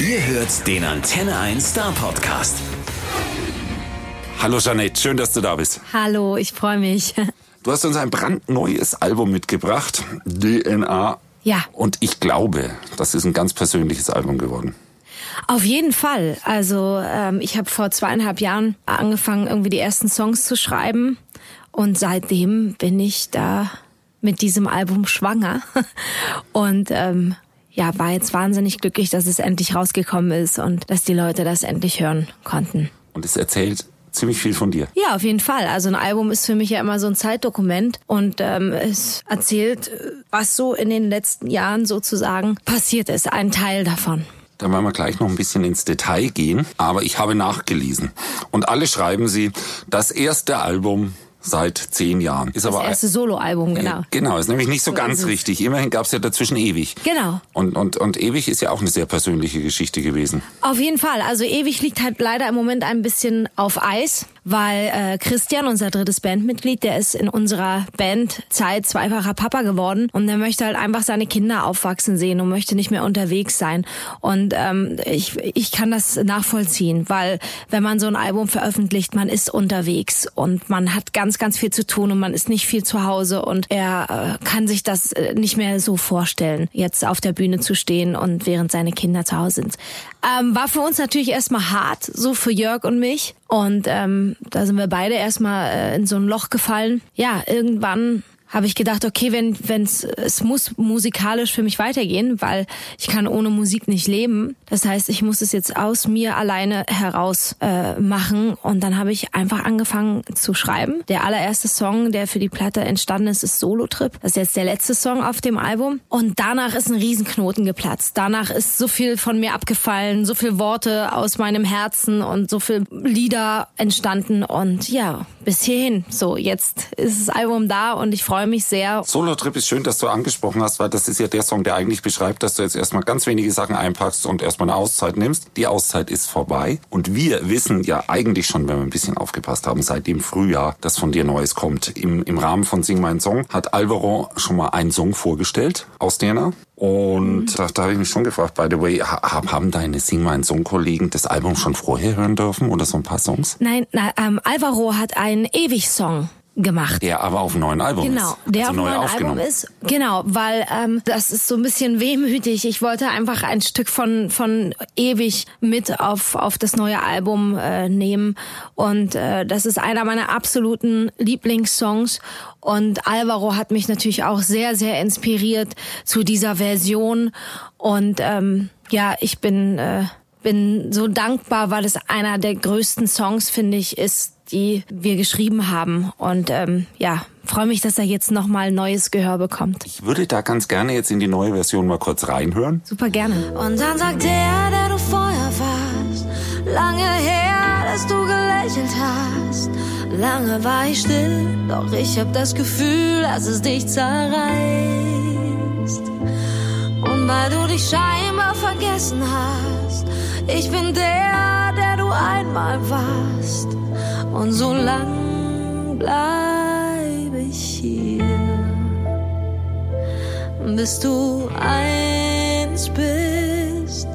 Ihr hört den Antenne 1 Star Podcast. Hallo Jeanette, schön, dass du da bist. Hallo, ich freue mich. Du hast uns ein brandneues Album mitgebracht, DNA. Ja. Und ich glaube, das ist ein ganz persönliches Album geworden. Auf jeden Fall. Also ähm, ich habe vor zweieinhalb Jahren angefangen, irgendwie die ersten Songs zu schreiben. Und seitdem bin ich da mit diesem Album schwanger. Und ähm, ja, war jetzt wahnsinnig glücklich, dass es endlich rausgekommen ist und dass die Leute das endlich hören konnten. Und es erzählt ziemlich viel von dir. Ja, auf jeden Fall. Also ein Album ist für mich ja immer so ein Zeitdokument und ähm, es erzählt, was so in den letzten Jahren sozusagen passiert ist. Ein Teil davon. Da werden wir gleich noch ein bisschen ins Detail gehen, aber ich habe nachgelesen. Und alle schreiben sie, das erste Album seit zehn Jahren. Ist das aber erste Soloalbum, genau. Genau, ist nämlich nicht so, so ganz richtig. Immerhin gab es ja dazwischen ewig. Genau. Und, und, und ewig ist ja auch eine sehr persönliche Geschichte gewesen. Auf jeden Fall. Also ewig liegt halt leider im Moment ein bisschen auf Eis weil äh, Christian, unser drittes Bandmitglied, der ist in unserer Bandzeit zweifacher Papa geworden und der möchte halt einfach seine Kinder aufwachsen sehen und möchte nicht mehr unterwegs sein. Und ähm, ich, ich kann das nachvollziehen, weil wenn man so ein Album veröffentlicht, man ist unterwegs und man hat ganz, ganz viel zu tun und man ist nicht viel zu Hause und er äh, kann sich das äh, nicht mehr so vorstellen, jetzt auf der Bühne zu stehen und während seine Kinder zu Hause sind. Ähm, war für uns natürlich erstmal hart, so für Jörg und mich. Und ähm, da sind wir beide erstmal äh, in so ein Loch gefallen. Ja, irgendwann habe ich gedacht, okay, wenn wenn's es muss musikalisch für mich weitergehen, weil ich kann ohne Musik nicht leben. Das heißt, ich muss es jetzt aus mir alleine heraus äh, machen und dann habe ich einfach angefangen zu schreiben. Der allererste Song, der für die Platte entstanden ist, ist Solo Trip. Das ist jetzt der letzte Song auf dem Album und danach ist ein Riesenknoten geplatzt. Danach ist so viel von mir abgefallen, so viel Worte aus meinem Herzen und so viel Lieder entstanden und ja, bis hierhin. So, jetzt ist das Album da und ich freue freue mich sehr. Solo Trip ist schön, dass du angesprochen hast, weil das ist ja der Song, der eigentlich beschreibt, dass du jetzt erstmal ganz wenige Sachen einpackst und erstmal eine Auszeit nimmst. Die Auszeit ist vorbei. Und wir wissen ja eigentlich schon, wenn wir ein bisschen aufgepasst haben, seit dem Frühjahr, dass von dir Neues kommt. Im, im Rahmen von Sing Mein Song hat Alvaro schon mal einen Song vorgestellt aus DNA. Und mhm. da, da habe ich mich schon gefragt, by the way, haben deine Sing Mein Song Kollegen das Album schon vorher hören dürfen oder so ein paar Songs? Nein, na, ähm, Alvaro hat einen Ewig-Song gemacht. Der aber auf einem neuen Album genau, ist. Genau, der also auf einem neuen Album ist. Genau, weil ähm, das ist so ein bisschen wehmütig. Ich wollte einfach ein Stück von von ewig mit auf auf das neue Album äh, nehmen und äh, das ist einer meiner absoluten Lieblingssongs und Alvaro hat mich natürlich auch sehr sehr inspiriert zu dieser Version und ähm, ja, ich bin äh, bin so dankbar, weil es einer der größten Songs finde ich ist die wir geschrieben haben. Und ähm, ja, freue mich, dass er jetzt nochmal neues Gehör bekommt. Ich würde da ganz gerne jetzt in die neue Version mal kurz reinhören. Super gerne. Und dann sagt der, der du vorher warst, lange her, dass du gelächelt hast. Lange war ich still, doch ich hab das Gefühl, dass es dich zerreißt. Und weil du dich scheinbar vergessen hast, ich bin der, der du einmal warst und so lang bleibe ich hier, bis du eins bist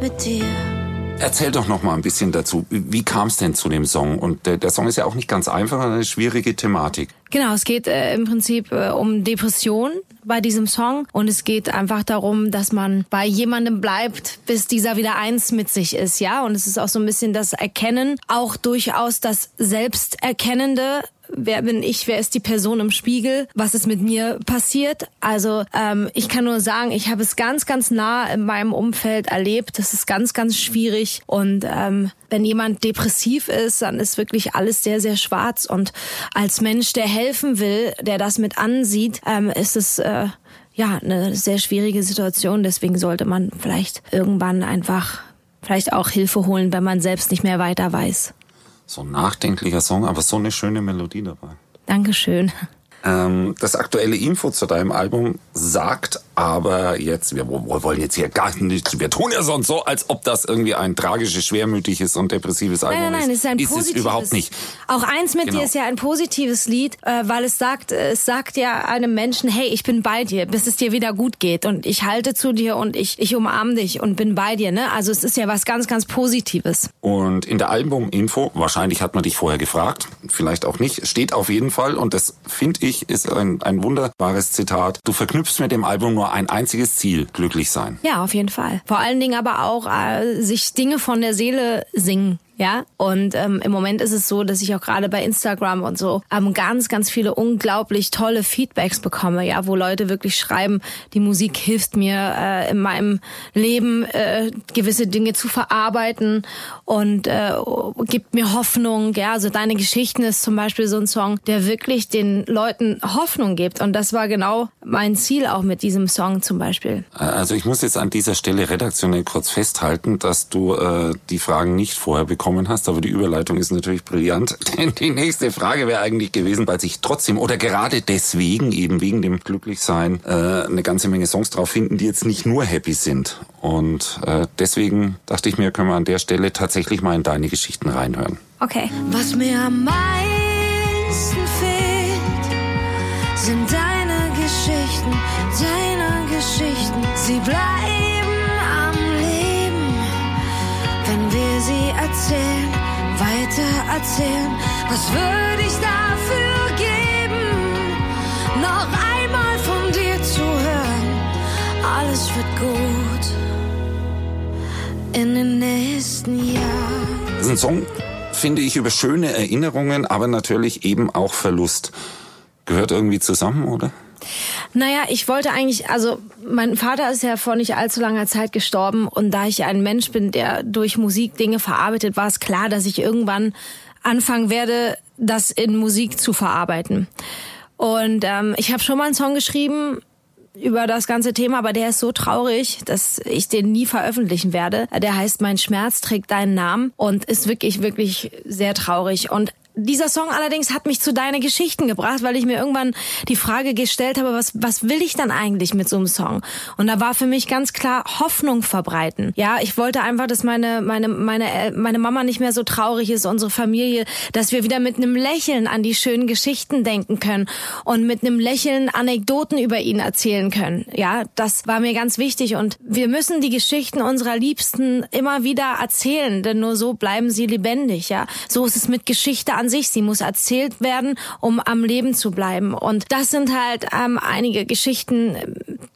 mit dir. Erzähl doch noch mal ein bisschen dazu. Wie kam es denn zu dem Song? Und der, der, Song ist ja auch nicht ganz einfach, eine schwierige Thematik. Genau, es geht äh, im Prinzip äh, um Depression bei diesem Song und es geht einfach darum, dass man bei jemandem bleibt, bis dieser wieder eins mit sich ist, ja. Und es ist auch so ein bisschen das Erkennen, auch durchaus das Selbsterkennende wer bin ich, wer ist die Person im Spiegel, was ist mit mir passiert. Also ähm, ich kann nur sagen, ich habe es ganz, ganz nah in meinem Umfeld erlebt. Das ist ganz, ganz schwierig. Und ähm, wenn jemand depressiv ist, dann ist wirklich alles sehr, sehr schwarz. Und als Mensch, der helfen will, der das mit ansieht, ähm, ist es äh, ja eine sehr schwierige Situation. Deswegen sollte man vielleicht irgendwann einfach vielleicht auch Hilfe holen, wenn man selbst nicht mehr weiter weiß. So ein nachdenklicher Song, aber so eine schöne Melodie dabei. Dankeschön. Ähm, das aktuelle Info zu deinem Album sagt Aber jetzt, wir wollen jetzt hier gar nicht, wir tun ja sonst so, als ob das irgendwie ein tragisches, schwermütiges und depressives Album nein, nein, nein, ist. es ist ein ist positives. es überhaupt nicht. Auch eins mit Genau. dir ist ja ein positives Lied, äh, weil es sagt, es sagt ja einem Menschen, hey, ich bin bei dir, bis es dir wieder gut geht und ich halte zu dir und ich, ich umarme dich und bin bei dir, ne? Also es ist ja was ganz, ganz Positives. Und in der Albuminfo, wahrscheinlich hat man dich vorher gefragt, vielleicht auch nicht, steht auf jeden Fall, und das finde ich ist ein, ein wunderbares Zitat, du verknüpfst mit dem Album nur ein einziges Ziel, glücklich sein. Ja, auf jeden Fall. Vor allen Dingen aber auch äh, sich Dinge von der Seele singen. Ja, und ähm, im Moment ist es so, dass ich auch gerade bei Instagram und so ähm, ganz, ganz viele unglaublich tolle Feedbacks bekomme, ja, wo Leute wirklich schreiben, die Musik hilft mir äh, in meinem Leben äh, gewisse Dinge zu verarbeiten und äh, gibt mir Hoffnung. Ja, also deine Geschichten ist zum Beispiel so ein Song, der wirklich den Leuten Hoffnung gibt. Und das war genau mein Ziel auch mit diesem Song zum Beispiel. Also ich muss jetzt an dieser Stelle redaktionell kurz festhalten, dass du äh, die Fragen nicht vorher bekommen hast, aber die Überleitung ist natürlich brillant. Denn die nächste Frage wäre eigentlich gewesen, weil sich trotzdem oder gerade deswegen eben wegen dem Glücklichsein äh, eine ganze Menge Songs drauf finden, die jetzt nicht nur happy sind. Und äh, deswegen dachte ich mir, können wir an der Stelle tatsächlich mal in deine Geschichten reinhören. Okay. Was mir am meisten fehlt, sind deine Geschichten, deine Geschichten. Sie bleiben erzählen, weiter erzählen. Was würde ich dafür geben, noch einmal von dir zu hören? Alles wird gut in den nächsten Jahren. Das ist ein Song, finde ich, über schöne Erinnerungen, aber natürlich eben auch Verlust. Gehört irgendwie zusammen, oder? Naja, ich wollte eigentlich, also mein Vater ist ja vor nicht allzu langer Zeit gestorben und da ich ein Mensch bin, der durch Musik Dinge verarbeitet, war es klar, dass ich irgendwann anfangen werde, das in Musik zu verarbeiten. Und ähm, ich habe schon mal einen Song geschrieben über das ganze Thema, aber der ist so traurig, dass ich den nie veröffentlichen werde. Der heißt Mein Schmerz trägt deinen Namen und ist wirklich, wirklich sehr traurig. Und dieser Song allerdings hat mich zu deine Geschichten gebracht, weil ich mir irgendwann die Frage gestellt habe, was, was will ich dann eigentlich mit so einem Song? Und da war für mich ganz klar Hoffnung verbreiten. Ja, ich wollte einfach, dass meine, meine, meine, meine Mama nicht mehr so traurig ist, unsere Familie, dass wir wieder mit einem Lächeln an die schönen Geschichten denken können und mit einem Lächeln Anekdoten über ihn erzählen können. Ja, das war mir ganz wichtig und wir müssen die Geschichten unserer Liebsten immer wieder erzählen, denn nur so bleiben sie lebendig. Ja, so ist es mit Geschichte an sich. Sie muss erzählt werden, um am Leben zu bleiben. Und das sind halt ähm, einige Geschichten,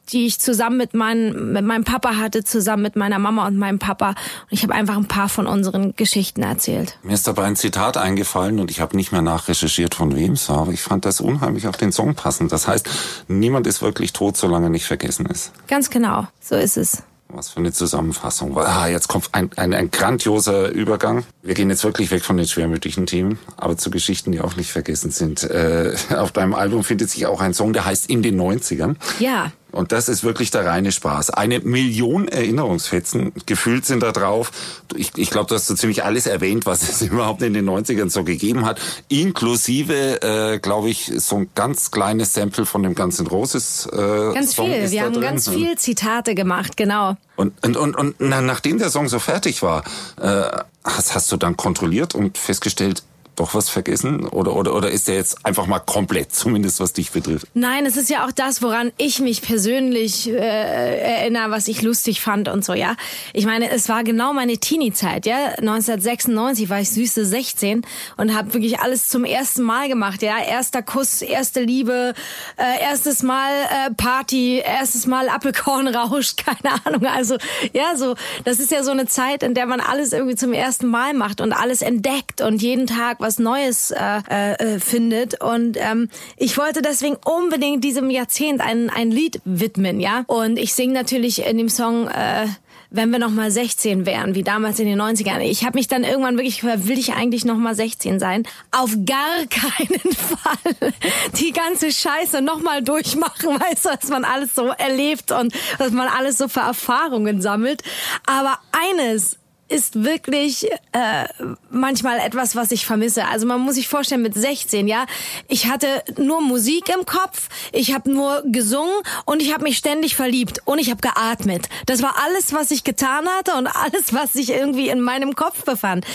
die ich zusammen mit, meinen, mit meinem Papa hatte, zusammen mit meiner Mama und meinem Papa. Und ich habe einfach ein paar von unseren Geschichten erzählt. Mir ist dabei ein Zitat eingefallen und ich habe nicht mehr nachrecherchiert, von wem es war, aber ich fand das unheimlich auf den Song passend. Das heißt, niemand ist wirklich tot, solange er nicht vergessen ist. Ganz genau, so ist es. Was für eine Zusammenfassung. Ah, jetzt kommt ein, ein, ein grandioser Übergang. Wir gehen jetzt wirklich weg von den schwermütigen Themen, aber zu Geschichten, die auch nicht vergessen sind. Äh, auf deinem Album findet sich auch ein Song, der heißt In den 90ern. Ja, Und das ist wirklich der reine Spaß. Eine Million Erinnerungsfetzen gefühlt sind da drauf. Ich, ich glaube, du hast so ziemlich alles erwähnt, was es überhaupt in den 90ern so gegeben hat. Inklusive, äh, glaube ich, so ein ganz kleines Sample von dem ganzen Roses äh, ganz Song viel. Wir haben drin. ganz viel Zitate gemacht, genau. Und, und, und, und na, nachdem der Song so fertig war, äh, hast, hast du dann kontrolliert und festgestellt, doch was vergessen? Oder, oder, oder ist der jetzt einfach mal komplett, zumindest was dich betrifft? Nein, es ist ja auch das, woran ich mich persönlich äh, erinnere, was ich lustig fand und so, ja. Ich meine, es war genau meine Teenie-Zeit, ja. 1996 war ich süße 16 und habe wirklich alles zum ersten Mal gemacht, ja. Erster Kuss, erste Liebe, äh, erstes Mal äh, Party, erstes Mal Apfelkornrausch, keine Ahnung. Also, ja, so, das ist ja so eine Zeit, in der man alles irgendwie zum ersten Mal macht und alles entdeckt und jeden Tag was Neues äh, äh, findet. Und ähm, ich wollte deswegen unbedingt diesem Jahrzehnt ein, ein Lied widmen, ja. Und ich singe natürlich in dem Song äh, wenn wir noch mal 16 wären, wie damals in den 90ern. Ich habe mich dann irgendwann wirklich gefragt, will ich eigentlich noch mal 16 sein? Auf gar keinen Fall die ganze Scheiße noch mal durchmachen, weißt du, dass man alles so erlebt und dass man alles so für Erfahrungen sammelt. Aber eines ist wirklich äh, manchmal etwas, was ich vermisse. Also man muss sich vorstellen, mit 16, ja, ich hatte nur Musik im Kopf, ich habe nur gesungen und ich habe mich ständig verliebt und ich habe geatmet. Das war alles, was ich getan hatte und alles, was sich irgendwie in meinem Kopf befand.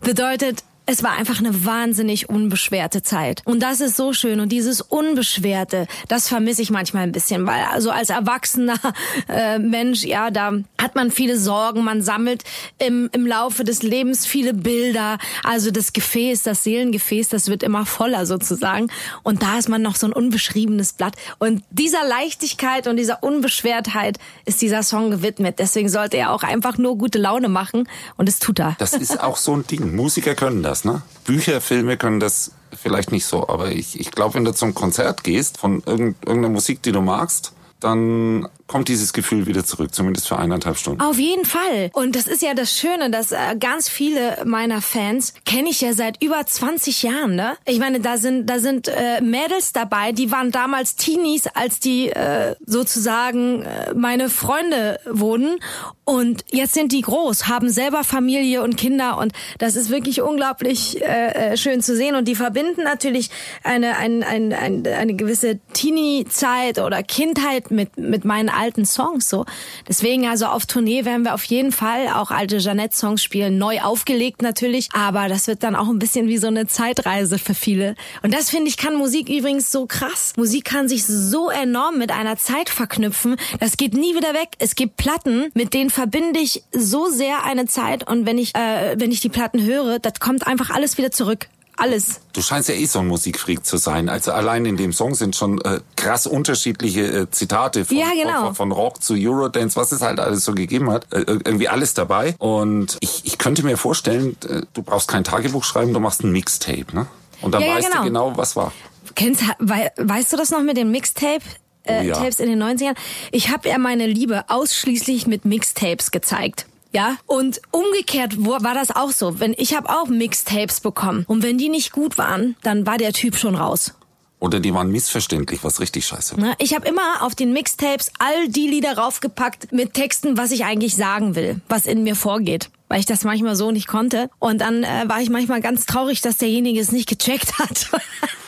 Bedeutet, es war einfach eine wahnsinnig unbeschwerte Zeit. Und das ist so schön. Und dieses Unbeschwerte, das vermisse ich manchmal ein bisschen, weil also als erwachsener äh, Mensch, ja, da hat man viele Sorgen, man sammelt im, im Laufe des Lebens viele Bilder. Also das Gefäß, das Seelengefäß, das wird immer voller sozusagen. Und da ist man noch so ein unbeschriebenes Blatt. Und dieser Leichtigkeit und dieser Unbeschwertheit ist dieser Song gewidmet. Deswegen sollte er auch einfach nur gute Laune machen. Und es tut er. Das ist auch so ein Ding. Musiker können das das, ne? Bücher, Filme können das vielleicht nicht so, aber ich, ich glaube, wenn du zum Konzert gehst von irgendeiner Musik, die du magst, dann kommt dieses Gefühl wieder zurück, zumindest für eineinhalb Stunden. Auf jeden Fall. Und das ist ja das Schöne, dass äh, ganz viele meiner Fans kenne ich ja seit über 20 Jahren. Ne? Ich meine, da sind da sind äh, Mädels dabei, die waren damals Teenies, als die äh, sozusagen äh, meine Freunde wurden. Und jetzt sind die groß, haben selber Familie und Kinder. Und das ist wirklich unglaublich äh, äh schön zu sehen. Und die verbinden natürlich eine, ein, ein, ein, eine gewisse Teenie-Zeit oder Kindheit mit, mit meinen alten Songs so. Deswegen also auf Tournee werden wir auf jeden Fall auch alte Jeanette-Songs spielen, neu aufgelegt natürlich, aber das wird dann auch ein bisschen wie so eine Zeitreise für viele. Und das finde ich kann Musik übrigens so krass. Musik kann sich so enorm mit einer Zeit verknüpfen. Das geht nie wieder weg. Es gibt Platten, mit denen verbinde ich so sehr eine Zeit und wenn ich äh, wenn ich die Platten höre, das kommt einfach alles wieder zurück alles. Du scheinst ja eh so ein Musikfreak zu sein. Also allein in dem Song sind schon äh, krass unterschiedliche äh, Zitate von, ja, genau. von, von, Rock zu Eurodance, was es halt alles so gegeben hat. Äh, irgendwie alles dabei. Und ich, ich könnte mir vorstellen, äh, du brauchst kein Tagebuch schreiben, du machst ein Mixtape, ne? Und dann ja, weißt genau. du genau, was war. Kennst, we, weißt du das noch mit dem Mixtape? Äh, oh, ja. Tapes in den 90ern. Ich habe ja meine Liebe ausschließlich mit Mixtapes gezeigt. Ja, und umgekehrt war das auch so. Wenn ich habe auch Mixtapes bekommen und wenn die nicht gut waren, dann war der Typ schon raus. Oder die waren missverständlich, was richtig scheiße war. Ich habe immer auf den Mixtapes all die Lieder raufgepackt mit Texten, was ich eigentlich sagen will, was in mir vorgeht weil ich das manchmal so nicht konnte. Und dann äh, war ich manchmal ganz traurig, dass derjenige es nicht gecheckt hat.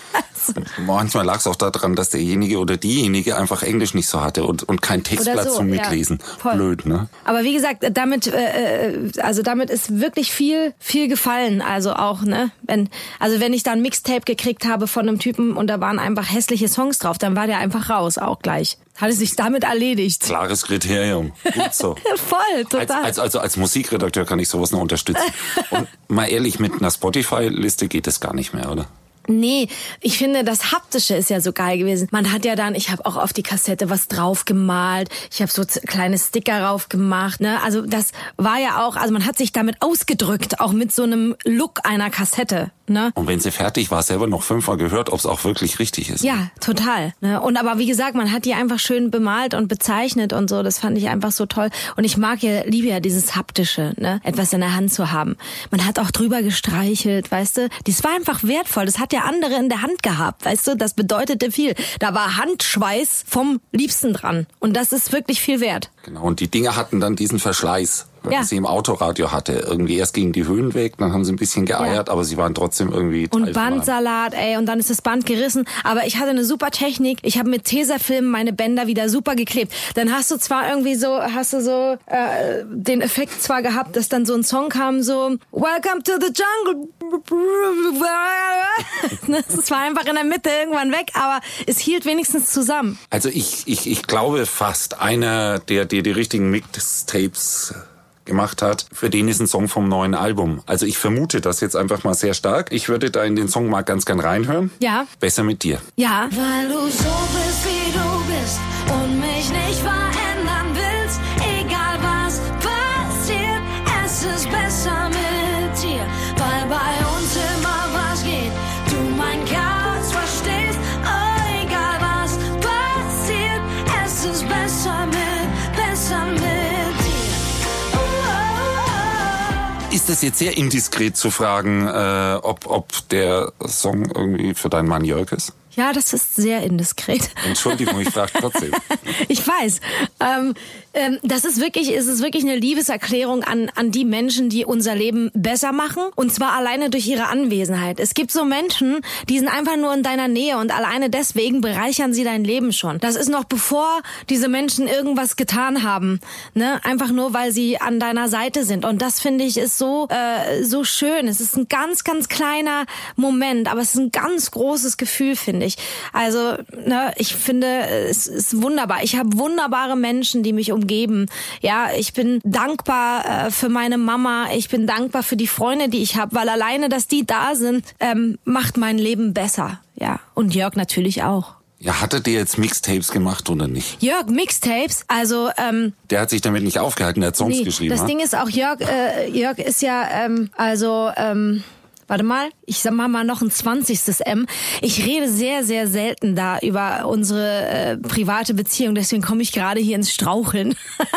Manchmal lag es auch daran, dass derjenige oder diejenige einfach Englisch nicht so hatte und, und kein Textblatt so, zum Mitlesen. Ja, Blöd, ne? Aber wie gesagt, damit, äh, äh, also damit ist wirklich viel, viel gefallen. Also auch, ne? Wenn, also wenn ich dann Mixtape gekriegt habe von einem Typen und da waren einfach hässliche Songs drauf, dann war der einfach raus, auch gleich. Hat es sich damit erledigt. Klares Kriterium. Gut so. Voll, total. Als, als, also als Musikredakteur kann ich sowas noch unterstützen. Und mal ehrlich, mit einer Spotify-Liste geht es gar nicht mehr, oder? Nee, ich finde, das Haptische ist ja so geil gewesen. Man hat ja dann, ich habe auch auf die Kassette was drauf gemalt, ich habe so kleine Sticker drauf gemacht. Ne? Also das war ja auch, also man hat sich damit ausgedrückt, auch mit so einem Look einer Kassette. Ne? Und wenn sie fertig war, selber noch fünfmal gehört, ob es auch wirklich richtig ist. Ja, total. Ne? Und aber wie gesagt, man hat die einfach schön bemalt und bezeichnet und so. Das fand ich einfach so toll. Und ich mag ja, liebe ja dieses haptische, ne? etwas in der Hand zu haben. Man hat auch drüber gestreichelt, weißt du. Das war einfach wertvoll. Das hat der andere in der Hand gehabt, weißt du. Das bedeutete viel. Da war Handschweiß vom Liebsten dran. Und das ist wirklich viel wert. Genau. Und die Dinge hatten dann diesen Verschleiß ja. sie im Autoradio hatte. Irgendwie erst gingen die Höhen weg, dann haben sie ein bisschen geeiert, ja. aber sie waren trotzdem irgendwie. Und Bandsalat, ey, und dann ist das Band gerissen. Aber ich hatte eine super Technik. Ich habe mit Tesafilm meine Bänder wieder super geklebt. Dann hast du zwar irgendwie so, hast du so äh, den Effekt zwar gehabt, dass dann so ein Song kam, so Welcome to the Jungle. Es war einfach in der Mitte irgendwann weg, aber es hielt wenigstens zusammen. Also ich, ich, ich glaube fast einer, der dir die richtigen Mixtapes gemacht hat, für den ist ein Song vom neuen Album. Also ich vermute das jetzt einfach mal sehr stark. Ich würde da in den Song mal ganz gern reinhören. Ja. Besser mit dir. Ja. Weil du so bist, wie du bist und mich nicht verändern Ist jetzt sehr indiskret zu fragen, äh, ob, ob der Song irgendwie für deinen Mann Jörg ist? Ja, das ist sehr indiskret. Entschuldigung, ich frage trotzdem. ich weiß. Ähm, ähm, das ist wirklich, es ist wirklich eine Liebeserklärung an, an die Menschen, die unser Leben besser machen. Und zwar alleine durch ihre Anwesenheit. Es gibt so Menschen, die sind einfach nur in deiner Nähe und alleine deswegen bereichern sie dein Leben schon. Das ist noch bevor diese Menschen irgendwas getan haben. Ne? Einfach nur, weil sie an deiner Seite sind. Und das finde ich ist so, äh, so schön. Es ist ein ganz, ganz kleiner Moment, aber es ist ein ganz großes Gefühl, finde finde ich. Also, ne, ich finde, es ist wunderbar. Ich habe wunderbare Menschen, die mich umgeben. Ja, ich bin dankbar äh, für meine Mama. Ich bin dankbar für die Freunde, die ich habe, weil alleine, dass die da sind, ähm, macht mein Leben besser. Ja, und Jörg natürlich auch. Ja, hattet ihr jetzt Mixtapes gemacht oder nicht? Jörg, Mixtapes, also ähm, Der hat sich damit nicht aufgehalten, der hat Songs nee, geschrieben. das ha? Ding ist auch Jörg, äh, Jörg ist ja ähm, also ähm, Warte mal, ich sag mal mal noch ein zwanzigstes M. Ich rede sehr, sehr selten da über unsere äh, private Beziehung, deswegen komme ich gerade hier ins Straucheln,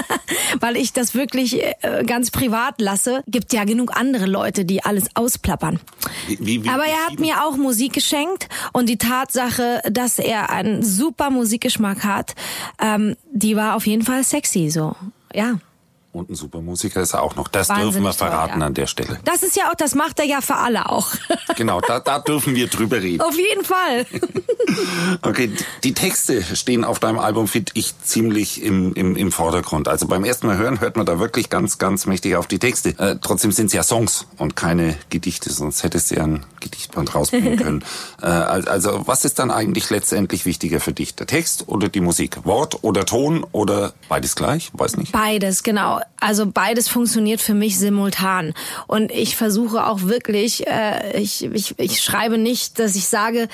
weil ich das wirklich äh, ganz privat lasse. Gibt ja genug andere Leute, die alles ausplappern. Wie, wie, Aber er hat mir auch Musik geschenkt und die Tatsache, dass er einen super Musikgeschmack hat, ähm, die war auf jeden Fall sexy, so. Ja. Und ein super Musiker ist er auch noch. Das Wahnsinnig dürfen wir toll, verraten ja. an der Stelle. Das ist ja auch, das macht er ja für alle auch. Genau, da, da dürfen wir drüber reden. auf jeden Fall. Okay, die Texte stehen auf deinem Album, finde ich, ziemlich im, im, im Vordergrund. Also beim ersten Mal hören hört man da wirklich ganz, ganz mächtig auf die Texte. Äh, trotzdem sind es ja Songs und keine Gedichte, sonst hättest du ja ein Gedichtband rausbringen können. äh, al- also was ist dann eigentlich letztendlich wichtiger für dich? Der Text oder die Musik? Wort oder Ton oder beides gleich? Weiß nicht. Beides, genau. Also beides funktioniert für mich simultan. Und ich versuche auch wirklich, äh, ich, ich, ich schreibe nicht, dass ich sage,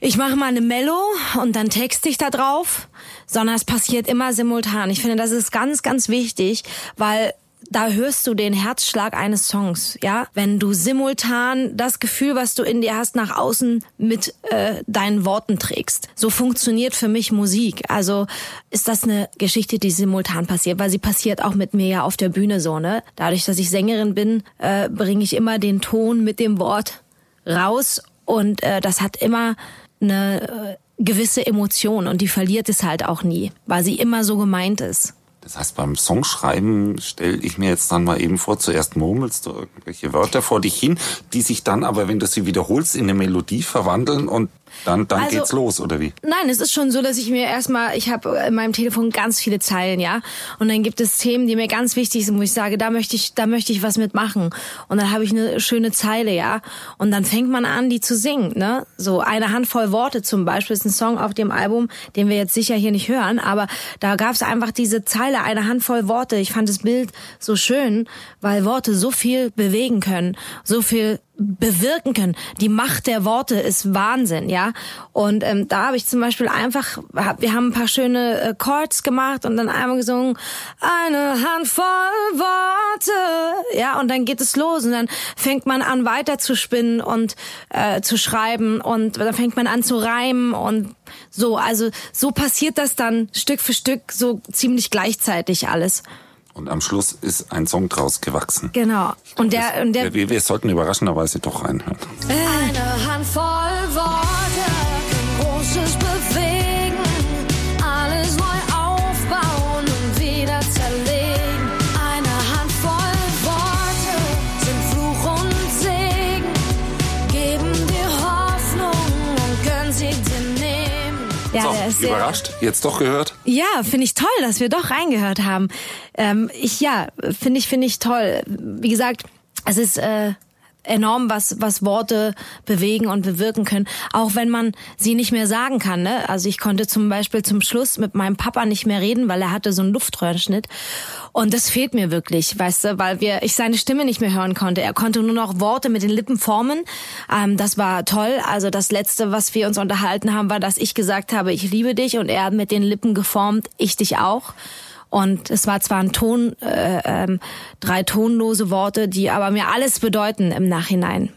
ich mache mal eine Mello und dann texte ich da drauf, sondern es passiert immer simultan. Ich finde, das ist ganz, ganz wichtig, weil da hörst du den Herzschlag eines Songs, ja? Wenn du simultan das Gefühl, was du in dir hast, nach außen mit äh, deinen Worten trägst. So funktioniert für mich Musik. Also ist das eine Geschichte, die simultan passiert, weil sie passiert auch mit mir ja auf der Bühne so, ne? Dadurch, dass ich Sängerin bin, äh, bringe ich immer den Ton mit dem Wort raus und äh, das hat immer eine äh, gewisse Emotion und die verliert es halt auch nie, weil sie immer so gemeint ist. Das heißt, beim Songschreiben stelle ich mir jetzt dann mal eben vor, zuerst murmelst du irgendwelche Wörter vor dich hin, die sich dann aber, wenn du sie wiederholst, in eine Melodie verwandeln und dann, dann Also- geht's los, oder wie? Nein, es ist schon so, dass ich mir erstmal, ich habe in meinem Telefon ganz viele Zeilen, ja. Und dann gibt es Themen, die mir ganz wichtig sind, wo ich sage, da möchte ich, da möchte ich was mitmachen. Und dann habe ich eine schöne Zeile, ja. Und dann fängt man an, die zu singen, ne? So eine Handvoll Worte zum Beispiel ist ein Song auf dem Album, den wir jetzt sicher hier nicht hören, aber da gab es einfach diese Zeile, eine Handvoll Worte. Ich fand das Bild so schön, weil Worte so viel bewegen können, so viel bewirken können. Die Macht der Worte ist Wahnsinn, ja. Und ähm, da habe ich zum Beispiel einfach, hab, wir haben ein paar schöne äh, Chords gemacht und dann einmal gesungen, eine Handvoll Worte, ja. Und dann geht es los und dann fängt man an weiter zu spinnen und äh, zu schreiben und dann fängt man an zu reimen und so. Also so passiert das dann Stück für Stück so ziemlich gleichzeitig alles. Und am Schluss ist ein Song draus gewachsen. Genau. Und der, und der wir, wir sollten überraschenderweise doch reinhören. Eine Handvoll Worte, sehr, überrascht? Jetzt doch gehört? Ja, finde ich toll, dass wir doch reingehört haben. Ähm, ich ja, finde ich finde ich toll. Wie gesagt, es ist äh, enorm, was was Worte bewegen und bewirken können, auch wenn man sie nicht mehr sagen kann. Ne? Also ich konnte zum Beispiel zum Schluss mit meinem Papa nicht mehr reden, weil er hatte so einen Luftröhrenschnitt. Und das fehlt mir wirklich, weißt du, weil wir ich seine Stimme nicht mehr hören konnte. Er konnte nur noch Worte mit den Lippen formen. Ähm, das war toll. Also das letzte, was wir uns unterhalten haben, war, dass ich gesagt habe, ich liebe dich, und er mit den Lippen geformt, ich dich auch. Und es war zwar ein Ton, äh, ähm, drei tonlose Worte, die aber mir alles bedeuten im Nachhinein.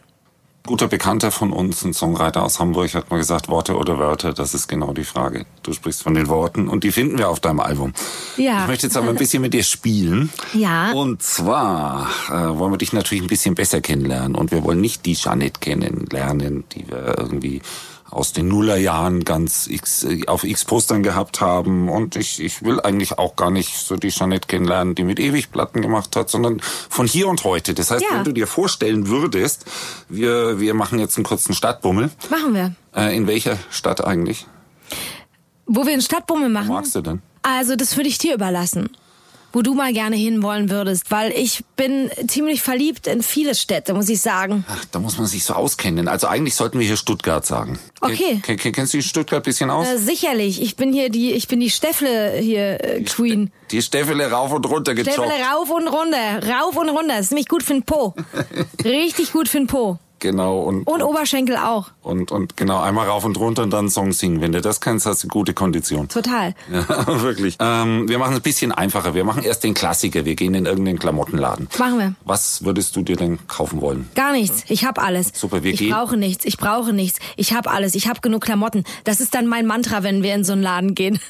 Guter Bekannter von uns, ein Songwriter aus Hamburg, hat mal gesagt, Worte oder Wörter, das ist genau die Frage. Du sprichst von den Worten und die finden wir auf deinem Album. Ja. Ich möchte jetzt aber ein bisschen mit dir spielen. Ja. Und zwar äh, wollen wir dich natürlich ein bisschen besser kennenlernen und wir wollen nicht die Janet kennenlernen, die wir irgendwie aus den Nullerjahren ganz X, äh, auf X-Postern gehabt haben. Und ich, ich will eigentlich auch gar nicht so die Jeanette kennenlernen, die mit ewig Platten gemacht hat, sondern von hier und heute. Das heißt, Ja. wenn du dir vorstellen würdest, wir, wir machen jetzt einen kurzen Stadtbummel. Machen wir. Äh, in welcher Stadt eigentlich Wo wir einen Stadtbummel machen. magst du denn? Also, das würde ich dir überlassen. Wo du mal gerne hinwollen würdest, weil ich bin ziemlich verliebt in viele Städte, muss ich sagen. Ach, da muss man sich so auskennen. Also eigentlich sollten wir hier Stuttgart sagen. Okay. Ken, ken, kennst du Stuttgart ein bisschen aus? Äh, sicherlich, ich bin hier die, ich bin die Steffle hier äh, Queen. Die Steffele rauf und runter gejoggt. Steffle rauf und runter, rauf und runter. Das ist nämlich gut für den Po. Richtig gut für den Po. Genau, und, Und Oberschenkel auch. und, und genau, einmal rauf und runter und dann Song singen. Wenn du das kannst, hast du gute Kondition. Total. Ja, wirklich. Ähm, wir machen es ein bisschen einfacher. Wir machen erst den Klassiker. Wir gehen in irgendeinen Klamottenladen. Machen wir. Was würdest du dir denn kaufen wollen? Gar nichts. Ich hab alles. Super, wir ich gehen- brauche nichts. Ich brauche nichts. Ich hab alles. Ich hab genug Klamotten. Das ist dann mein Mantra, wenn wir in so einen Laden gehen.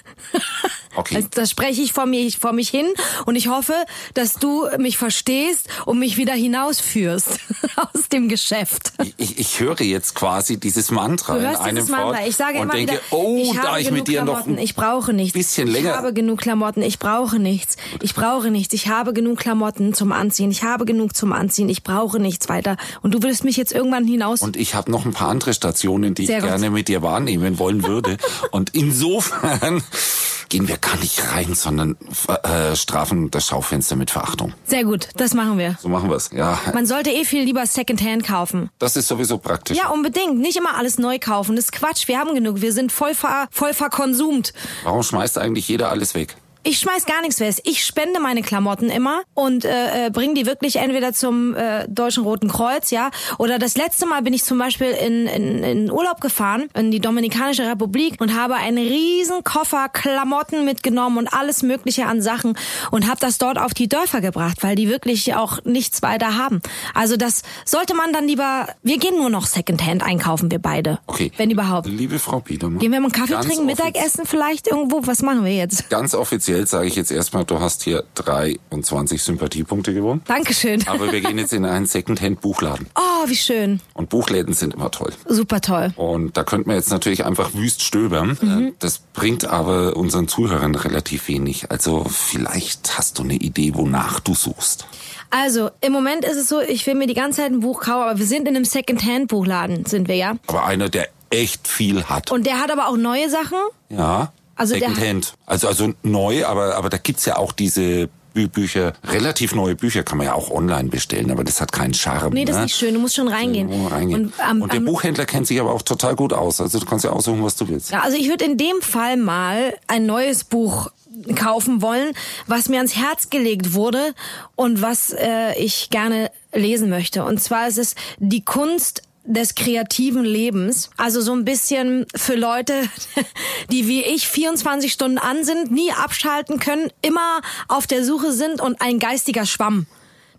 Okay. Also, das spreche ich vor, mir, vor mich hin und ich hoffe, dass du mich verstehst und mich wieder hinausführst aus dem Geschäft. Ich, ich höre jetzt quasi dieses Mantra in einem Mantra. Ich sage und immer denke, wieder, oh, ich da habe ich genug mit dir noch Klamotten. ein ich brauche nichts. bisschen Ich länger- habe genug Klamotten. Ich brauche nichts. Ich brauche nichts. Ich habe genug Klamotten zum Anziehen. Ich habe genug zum Anziehen. Ich brauche nichts weiter. Und du willst mich jetzt irgendwann hinaus. Und ich habe noch ein paar andere Stationen, die Sehr ich gut. gerne mit dir wahrnehmen wollen würde. Und insofern gehen wir gar nicht rein, sondern äh, strafen das Schaufenster mit Verachtung. Sehr gut. Das machen wir. So machen wir's. Ja, Man sollte eh viel lieber Secondhand kaufen. das ist sowieso praktisch. Ja, unbedingt. Nicht immer alles neu kaufen. Das ist Quatsch. Wir haben genug. Wir sind voll, ver, voll verkonsumt. Warum schmeißt eigentlich jeder alles weg? Ich schmeiß gar nichts weg. Ich spende meine Klamotten immer und äh, äh, bringe die wirklich entweder zum äh, Deutschen Roten Kreuz, ja. Oder das letzte Mal bin ich zum Beispiel in, in, in Urlaub gefahren, in die Dominikanische Republik und habe einen riesen Koffer Klamotten mitgenommen und alles Mögliche an Sachen und habe das dort auf die Dörfer gebracht, weil die wirklich auch nichts weiter haben. Also das sollte man dann lieber. Wir gehen nur noch Secondhand einkaufen, wir beide. Okay. Wenn überhaupt. Liebe Frau Biedermann. Gehen wir mal einen Kaffee trinken, Mittagessen vielleicht irgendwo? Was machen wir jetzt? Ganz offiziell sage ich jetzt erstmal, du hast hier 23 Sympathiepunkte gewonnen. Dankeschön. Aber wir gehen jetzt in einen Secondhand-Buchladen. Oh, wie schön. Und Buchläden sind immer toll. Super toll. Und da könnte man jetzt natürlich einfach wüst stöbern. Mhm. Äh, Das bringt aber unseren Zuhörern relativ wenig. Also vielleicht hast du eine Idee, wonach du suchst. Also, im Moment ist es so, ich will mir die ganze Zeit ein Buch kaufen, aber wir sind in einem Second-Hand-Buchladen, sind wir ja. Aber einer, der echt viel hat. Und der hat aber auch neue Sachen. ja, Also Secondhand. Also, also neu, aber, aber da gibt's ja auch diese Bü Bücher, relativ neue Bücher kann man ja auch online bestellen, aber das hat keinen Charme. Nee, das ist ne? nicht schön, du musst schon reingehen. Man reingehen. Und, am- Und der am- Buchhändler kennt sich aber auch total gut aus. Also du kannst ja aussuchen, was du willst. Ja, also ich würde in dem Fall mal ein neues Buch kaufen wollen, was mir ans Herz gelegt wurde und was äh, ich gerne lesen möchte. Und zwar ist es die Kunst des kreativen Lebens. Also so ein bisschen für Leute, die wie ich 24 Stunden an sind, nie abschalten können, immer auf der Suche sind und ein geistiger Schwamm.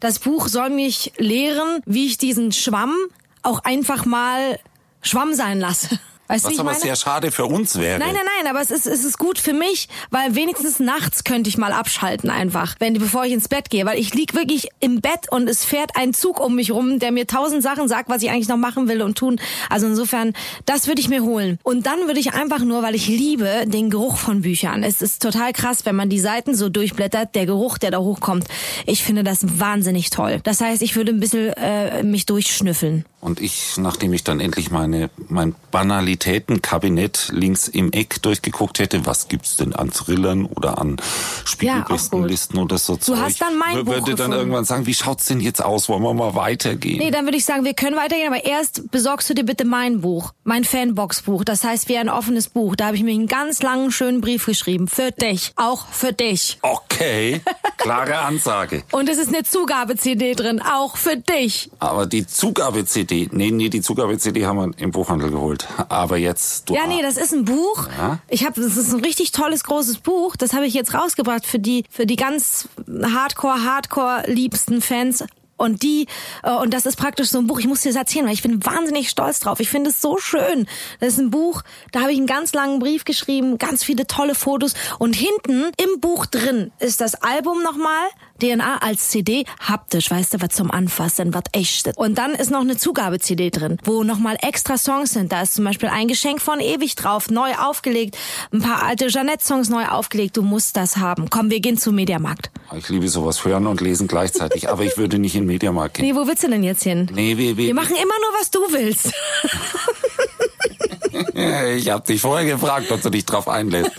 Das Buch soll mich lehren, wie ich diesen Schwamm auch einfach mal Schwamm sein lasse. Weißt Was aber meine? sehr schade für uns wäre. Nein, nein, nein, aber es ist, es ist gut für mich, weil wenigstens nachts könnte ich mal abschalten einfach, wenn, bevor ich ins Bett gehe, weil ich lieg wirklich im Bett und es fährt ein Zug um mich rum, der mir tausend Sachen sagt, was ich eigentlich noch machen will und tun. Also insofern, das würde ich mir holen. Und dann würde ich einfach nur, weil ich liebe den Geruch von Büchern. Es ist total krass, wenn man die Seiten so durchblättert, der Geruch, der da hochkommt. Ich finde das wahnsinnig toll. Das heißt, ich würde ein bisschen äh, mich durchschnüffeln. Und ich, nachdem ich dann endlich meine, mein Banalitätenkabinett links im Eck durchgeguckt hätte, was gibt's denn an Thrillern oder an Spiegelbestenlisten oder so Zeug, hast dann mein wür- Buch würde dann gefunden. irgendwann sagen, wie schaut's denn jetzt aus? Wollen wir mal weitergehen? Nee, dann würde ich sagen, wir können weitergehen, aber erst besorgst du dir bitte mein Buch, mein Fanbox-Buch. Das heißt, wie ein offenes Buch. Da habe ich mir einen ganz langen, schönen Brief geschrieben. Für dich. Auch für dich. Okay, klare Ansage. Und es ist eine Zugabe-CD drin. Auch für dich. Aber die Zugabe-CD, nee, nee, die Zugabe-CD haben wir im Buchhandel geholt. Aber jetzt, du Ja, nee, das ist ein Buch. Ja? Ich habe, das ist ein richtig tolles, großes Buch. Das habe ich jetzt rausgebracht für die, für die ganz Hardcore, Hardcore liebsten Fans. Und die, äh, und das ist praktisch so ein Buch, ich muss dir das erzählen, weil ich bin wahnsinnig stolz drauf. Ich finde es so schön. Das ist ein Buch, da habe ich einen ganz langen Brief geschrieben, ganz viele tolle Fotos. Und hinten im Buch drin ist das Album nochmal DNA als CD, haptisch, weißt du, was zum Anfassen, was echtes. Und dann ist noch eine Zugabe-CD drin, wo nochmal extra Songs sind. Da ist zum Beispiel ein Geschenk von ewig drauf, neu aufgelegt, ein paar alte Jeanette-Songs neu aufgelegt. Du musst das haben. Komm, wir gehen zum Mediamarkt. Ich liebe sowas, hören und lesen gleichzeitig, aber ich würde nicht in den Mediamarkt gehen. Nee, wo willst du denn jetzt hin? Nee, wir, wir, Wir machen immer nur, was du willst. ich habe dich vorher gefragt, ob du dich drauf einlässt.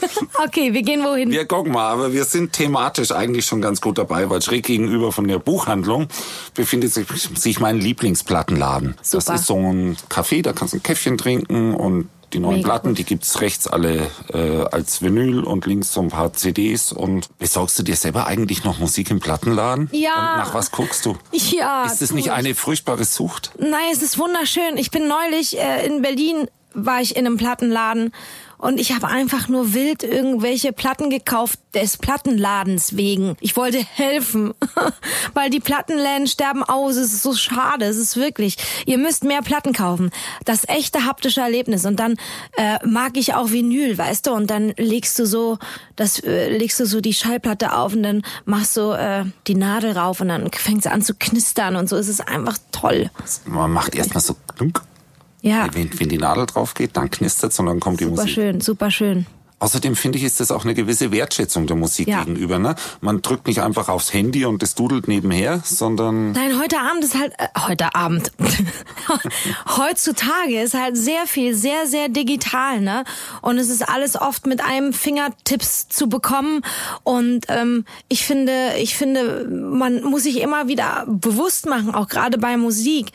Okay, wir gehen wohin? Wir gucken mal, aber wir sind thematisch eigentlich schon ganz gut dabei, weil schräg gegenüber von der Buchhandlung befindet sich, sich mein Lieblingsplattenladen. Das Super. ist so ein Café, da kannst du ein Käffchen trinken und die neuen Mega Platten, gut. die gibt's rechts alle äh, als Vinyl und links so ein paar CDs. Und besorgst du dir selber eigentlich noch Musik im Plattenladen? Ja. Und nach was guckst du? Ja. Ist das tu nicht ich. eine furchtbare Sucht? Nein, es ist wunderschön. Ich bin neulich äh, in Berlin, war ich in einem Plattenladen und ich habe einfach nur wild irgendwelche Platten gekauft des Plattenladens wegen. Ich wollte helfen, weil die Plattenläden sterben aus. Es ist so schade. Es ist wirklich. Ihr müsst mehr Platten kaufen. Das echte haptische Erlebnis. Und dann äh, mag ich auch Vinyl, weißt du. Und dann legst du so, das äh, legst du so die Schallplatte auf und dann machst du äh, die Nadel rauf und dann fängt es an zu knistern und so. Es ist einfach toll. Man macht erstmal so klunk. Ja. Wenn, wenn die Nadel drauf geht, dann knistert und dann kommt die Super Musik. schön, super schön. Außerdem finde ich, ist das auch eine gewisse Wertschätzung der Musik Ja. gegenüber. Ne? Man drückt nicht einfach aufs Handy und es dudelt nebenher, sondern Nein, heute Abend ist halt, äh, heute Abend, heutzutage ist halt sehr viel, sehr, sehr digital, ne? Und es ist alles oft mit einem Fingertipps zu bekommen. Und ähm, ich finde, ich finde, man muss sich immer wieder bewusst machen, auch gerade bei Musik.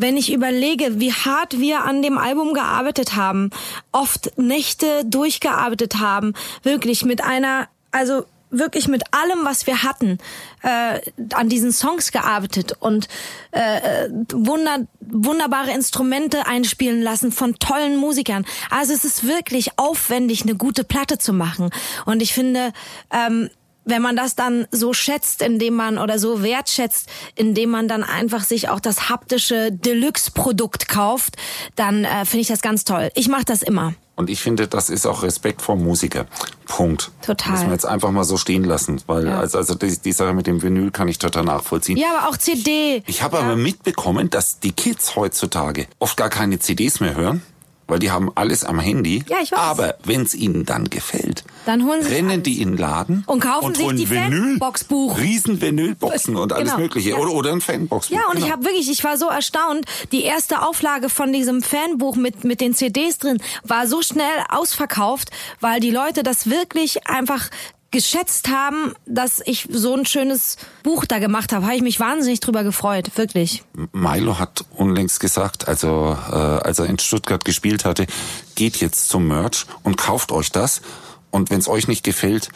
Wenn ich überlege, wie hart wir an dem Album gearbeitet haben, oft Nächte durchgearbeitet haben, wirklich mit einer, also wirklich mit allem, was wir hatten, äh, an diesen Songs gearbeitet und äh, wunder, wunderbare Instrumente einspielen lassen von tollen Musikern. Also es ist wirklich aufwendig, eine gute Platte zu machen. Und ich finde, ähm, wenn man das dann so schätzt, indem man oder so wertschätzt, indem man dann einfach sich auch das haptische Deluxe-Produkt kauft, dann äh, finde ich das ganz toll. Ich mache das immer. und ich finde, das ist auch Respekt vor Musiker. Punkt. Total. Müssen wir jetzt einfach mal so stehen lassen, weil Ja. also, also die, die Sache mit dem Vinyl kann ich total nachvollziehen. Ja, aber auch CD. Ich habe aber mitbekommen, dass die Kids heutzutage oft gar keine CDs mehr hören, weil die haben alles am Handy. Ja, ich weiß. Aber wenn es ihnen dann gefällt, Dann holen sie rennen alles. die in den Laden Und kaufen sich holen die Fanbox-Buch. Riesen Vinylboxen und alles Genau. mögliche. Ja. Oder, oder ein Fanboxbuch. Ja, und ich Genau. habe wirklich, ich war so erstaunt, die erste Auflage von diesem Fanbuch mit, mit den CDs drin war so schnell ausverkauft, weil die Leute das wirklich einfach geschätzt haben, dass ich so ein schönes Buch da gemacht habe. Habe ich mich wahnsinnig drüber gefreut, wirklich. Milo hat unlängst gesagt, also äh, als er in Stuttgart gespielt hatte, geht jetzt zum Merch und kauft euch das. Und wenn es euch nicht gefällt,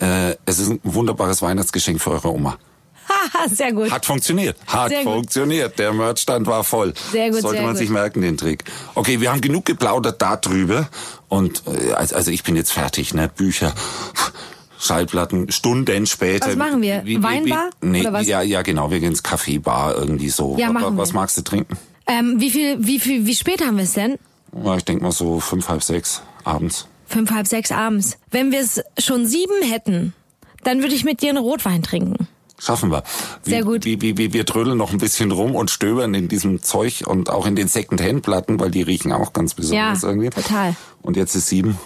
äh, es ist ein wunderbares Weihnachtsgeschenk für eure Oma. Haha, sehr gut. Hat funktioniert. Hat Sehr gut. funktioniert. Der Merchstand war voll. Sehr gut, Sollte sehr man gut. sich merken, den Trick. Okay, wir haben genug geplaudert darüber. Und äh, also ich bin jetzt fertig, ne? Bücher. Schallplatten, Stunden später. Was machen wir? Weinbar? nee, Oder was? Ja, ja, genau. Wir gehen ins Café, Bar, irgendwie so. Ja, machen Was wir. magst du trinken? Ähm, wie viel, wie viel, wie spät haben wir es denn? Ja, ich denk mal so fünf, halb sechs abends. Fünf, halb sechs abends. Wenn wir es schon sieben hätten, dann würde ich mit dir einen Rotwein trinken. Schaffen wir. Wie, Sehr gut. Wie, wie, wie, wir trödeln noch ein bisschen rum und stöbern in diesem Zeug und auch in den Second-Hand-Platten, weil die riechen auch ganz besonders Ja, irgendwie. total. Und jetzt ist sieben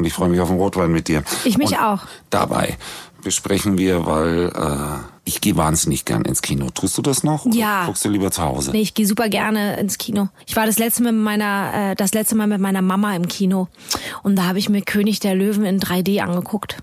und ich freue mich auf den Rotwein mit dir. Ich mich und auch. Dabei besprechen wir, weil äh, ich gehe wahnsinnig gern ins Kino. Tust du das noch? Oder Ja. Guckst du lieber zu Hause? Nee, ich gehe super gerne ins Kino. Ich war das letzte Mal mit meiner, äh, das letzte Mal mit meiner Mama im Kino und da habe ich mir König der Löwen in 3D angeguckt.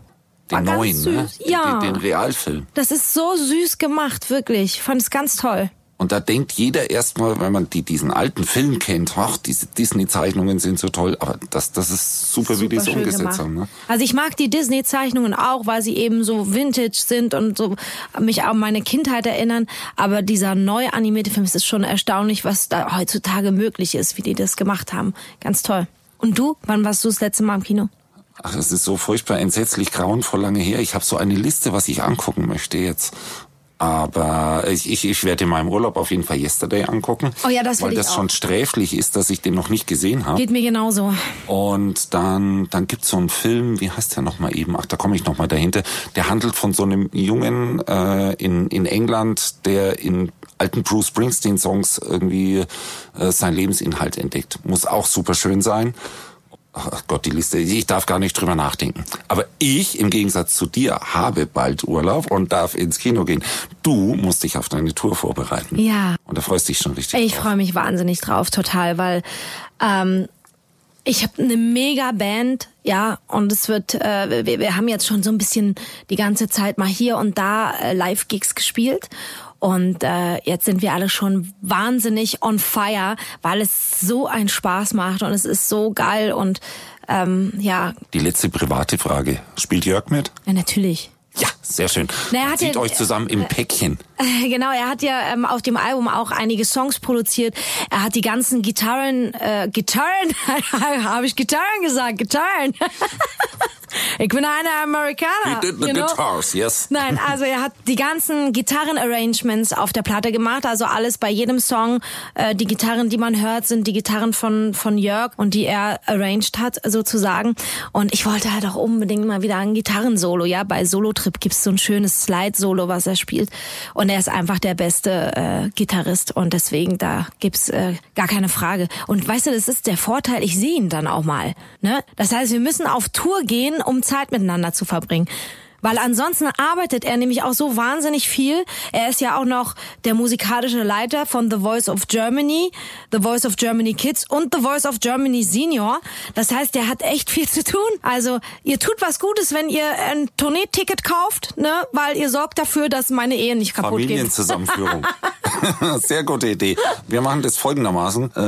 War Den ganz neuen, ne? Ja. Den, den Realfilm. Das ist so süß gemacht, wirklich. Ich fand es ganz toll. Und da denkt jeder erstmal, wenn man die, diesen alten Film kennt, ach, diese Disney-Zeichnungen sind so toll, aber das, das ist super, wie die es Super umgesetzt gemacht. haben. Ne? Also ich mag die Disney-Zeichnungen auch, weil sie eben so vintage sind und so mich an meine Kindheit erinnern. Aber dieser neu animierte Film, es ist schon erstaunlich, was da heutzutage möglich ist, wie die das gemacht haben. Ganz toll. Und du? Wann warst du das letzte Mal im Kino? Ach, es ist so furchtbar entsetzlich grauenvoll lange her. Ich habe so eine Liste, was ich angucken möchte jetzt. Aber ich, ich, ich werde in meinem Urlaub auf jeden Fall Yesterday angucken. Oh ja, das Weil das schon sträflich ist, dass ich den noch nicht gesehen habe. Geht mir genauso. Und dann, dann gibt's so einen Film, wie heißt der nochmal eben? Ach, da komme ich nochmal dahinter. Der handelt von so einem Jungen äh, in, in England, der in alten Bruce Springsteen-Songs irgendwie äh, seinen Lebensinhalt entdeckt. Muss auch super schön sein. Ach Gott, die Liste, ich darf gar nicht drüber nachdenken. Aber ich, im Gegensatz zu dir, habe bald Urlaub und darf ins Kino gehen. Du musst dich auf deine Tour vorbereiten. Ja. Und da freust du dich schon richtig Ich freue mich wahnsinnig drauf, total, weil ähm, ich habe eine mega Band, ja, und es wird, äh, wir, wir haben jetzt schon so ein bisschen die ganze Zeit mal hier und da äh, Live-Gigs gespielt. Und äh, jetzt sind wir alle schon wahnsinnig on fire, weil es so einen Spaß macht und es ist so geil und ähm, ja, Die letzte private Frage. Spielt Jörg mit? ja, natürlich. Ja, sehr schön. Na, er hat Sieht ja- euch zusammen im Päckchen. Äh, Genau, er hat ja ähm, auf dem Album auch einige Songs produziert. Er hat die ganzen Gitarren, äh, Gitarren, habe ich Gitarren gesagt, Gitarren. ich bin eine Amerikaner. He did the you know? guitars, yes. Nein, also er hat die ganzen Gitarren-Arrangements auf der Platte gemacht. Also alles bei jedem Song. Äh, die Gitarren, die man hört, sind die Gitarren von, von Jörg und die er arranged hat, sozusagen. Und ich wollte halt auch unbedingt mal wieder ein Gitarrensolo. Ja, bei Solo Trip gibt's so ein schönes Slide-Solo, was er spielt. Und er ist einfach der beste äh, Gitarrist. Und deswegen, da gibt's äh, gar keine Frage. Und weißt du, das ist der Vorteil, ich sehe ihn dann auch mal. Ne? Das heißt, wir müssen auf Tour gehen, um Zeit miteinander zu verbringen. Weil ansonsten arbeitet er nämlich auch so wahnsinnig viel. Er ist ja auch noch der musikalische Leiter von The Voice of Germany, The Voice of Germany Kids und The Voice of Germany Senior. Das heißt, der hat echt viel zu tun. Also ihr tut was Gutes, wenn ihr ein Tourneeticket kauft, ne? weil ihr sorgt dafür, dass meine Ehe nicht kaputt geht. Familienzusammenführung. Sehr gute Idee. Wir machen das folgendermaßen. Äh,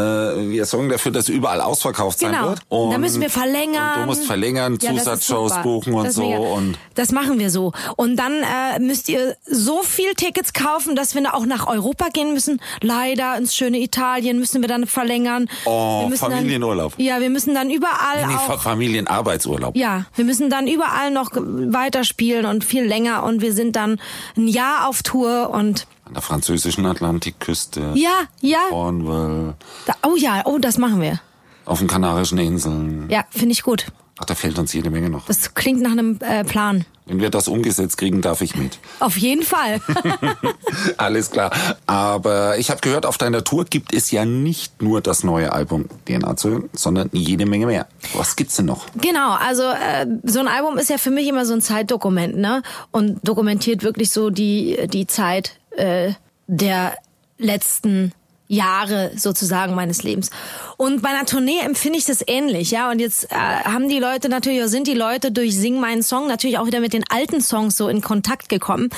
wir sorgen dafür, dass überall ausverkauft sein Genau. wird. da müssen wir verlängern. Und du musst verlängern, Ja, Zusatzshows super. buchen und Das so. Und das machen wir so. Und dann äh, müsst ihr so viel Tickets kaufen, dass wir auch nach Europa gehen müssen. Leider ins schöne Italien müssen wir dann verlängern. Oh, Familienurlaub. Dann, ja, wir müssen dann überall nee, auch. Familienarbeitsurlaub. Ja, wir müssen dann überall noch weiterspielen und viel länger und wir sind dann ein Jahr auf Tour und An der französischen Atlantikküste. ja, ja. Cornwall. Da, oh ja, oh, das machen wir. Auf den Kanarischen Inseln. Ja, finde ich gut. Ach, da fehlt uns jede Menge noch. Das klingt nach einem äh, Plan. Wenn wir das umgesetzt kriegen, darf ich mit. Auf jeden Fall. Alles klar. Aber ich habe gehört, auf deiner Tour gibt es ja nicht nur das neue Album DNA zu hören, sondern jede Menge mehr. Was gibt's denn noch? Genau, also äh, so ein Album ist ja für mich immer so ein Zeitdokument, ne? Und dokumentiert wirklich so die die Zeit äh, der letzten Jahre sozusagen meines Lebens. Und bei einer Tournee empfinde ich das ähnlich, ja. Und jetzt äh, haben die Leute natürlich, oder sind die Leute durch Sing meinen Song natürlich auch wieder mit den alten Songs so in Kontakt gekommen.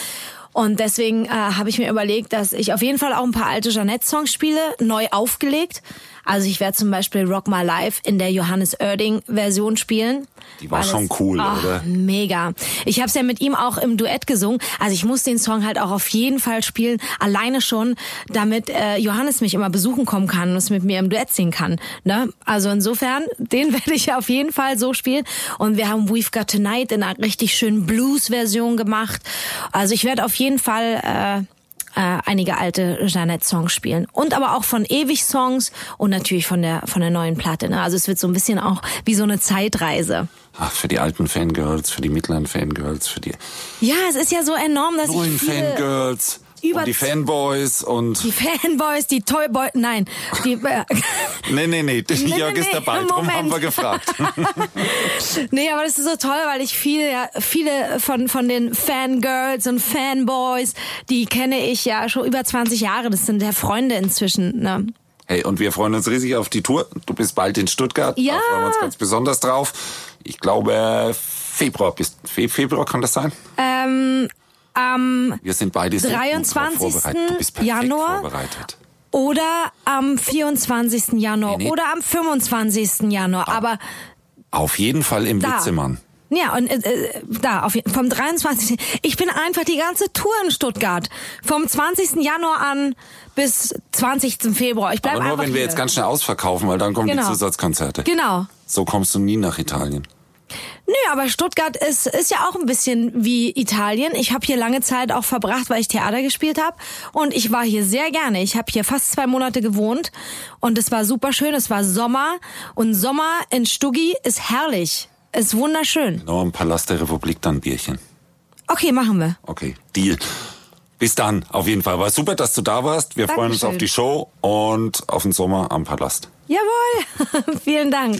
Und deswegen äh, habe ich mir überlegt, dass ich auf jeden Fall auch ein paar alte Jeanette-Songs spiele, neu aufgelegt. Also ich werde zum Beispiel Rock My Life in der Johannes Oerding-Version spielen. Die war schon es- cool, Ach, oder? Mega. Ich habe es ja mit ihm auch im Duett gesungen. Also ich muss den Song halt auch auf jeden Fall spielen, alleine schon, damit äh, Johannes mich immer besuchen kommen kann und es mit mir im Duett singen kann. Ne? Also insofern, den werde ich auf jeden Fall so spielen. Und wir haben We've Got Tonight in einer richtig schönen Blues-Version gemacht. Also ich werde auf jeden Fall äh, äh, einige alte Jeanette-Songs spielen. Und aber auch von Ewig-Songs und natürlich von der, von der neuen Platte. Ne? Also es wird so ein bisschen auch wie so eine Zeitreise. Ach, für die alten Fangirls, für die mittleren Fangirls, für die Ja, es ist ja so enorm, dass neuen ich viele, Fangirls über und die Fanboys und die Fanboys, die Toyboys, nein, die, äh, nee, nee, nee, Nee, Jörg nee, ist dabei, drum Moment. haben wir gefragt. nee, aber das ist so toll, weil ich viele, ja, viele von, von den Fangirls und Fanboys, die kenne ich ja schon über 20 Jahre, das sind ja Freunde inzwischen, ne? Hey, und wir freuen uns riesig auf die Tour. Du bist bald in Stuttgart. Ja. Da freuen wir uns ganz besonders drauf. Ich glaube, Februar bist, Fe Februar kann das sein? Ähm, am Wir sind beide so gut drauf 23. vorbereitet. Du bist perfekt Januar. oder am 24. Januar Nee, nee. oder am 25. Januar, aber Auf jeden Fall im Da. Witzemann. Ja, und äh, äh, da, auf, vom 23. Ich bin einfach die ganze Tour in Stuttgart. Vom 20. Januar an bis 20. Februar. Ich bleib Aber nur wenn wir hier. jetzt ganz schnell ausverkaufen, weil dann kommen Genau. die Zusatzkonzerte. Genau. So kommst du nie nach Italien. Nö, aber Stuttgart ist, ist ja auch ein bisschen wie Italien. Ich habe hier lange Zeit auch verbracht, weil ich Theater gespielt habe. Und ich war hier sehr gerne. Ich habe hier fast zwei Monate gewohnt. Und es war super schön. Es war Sommer. Und Sommer in Stuggi ist herrlich. Ist wunderschön. Nur im Palast der Republik dann Bierchen. Okay, machen wir. Okay, Deal. Bis dann, auf jeden Fall. War super, dass du da warst. Wir freuen uns Dankeschön. auf die Show und auf den Sommer am Palast. Jawohl. Vielen Dank.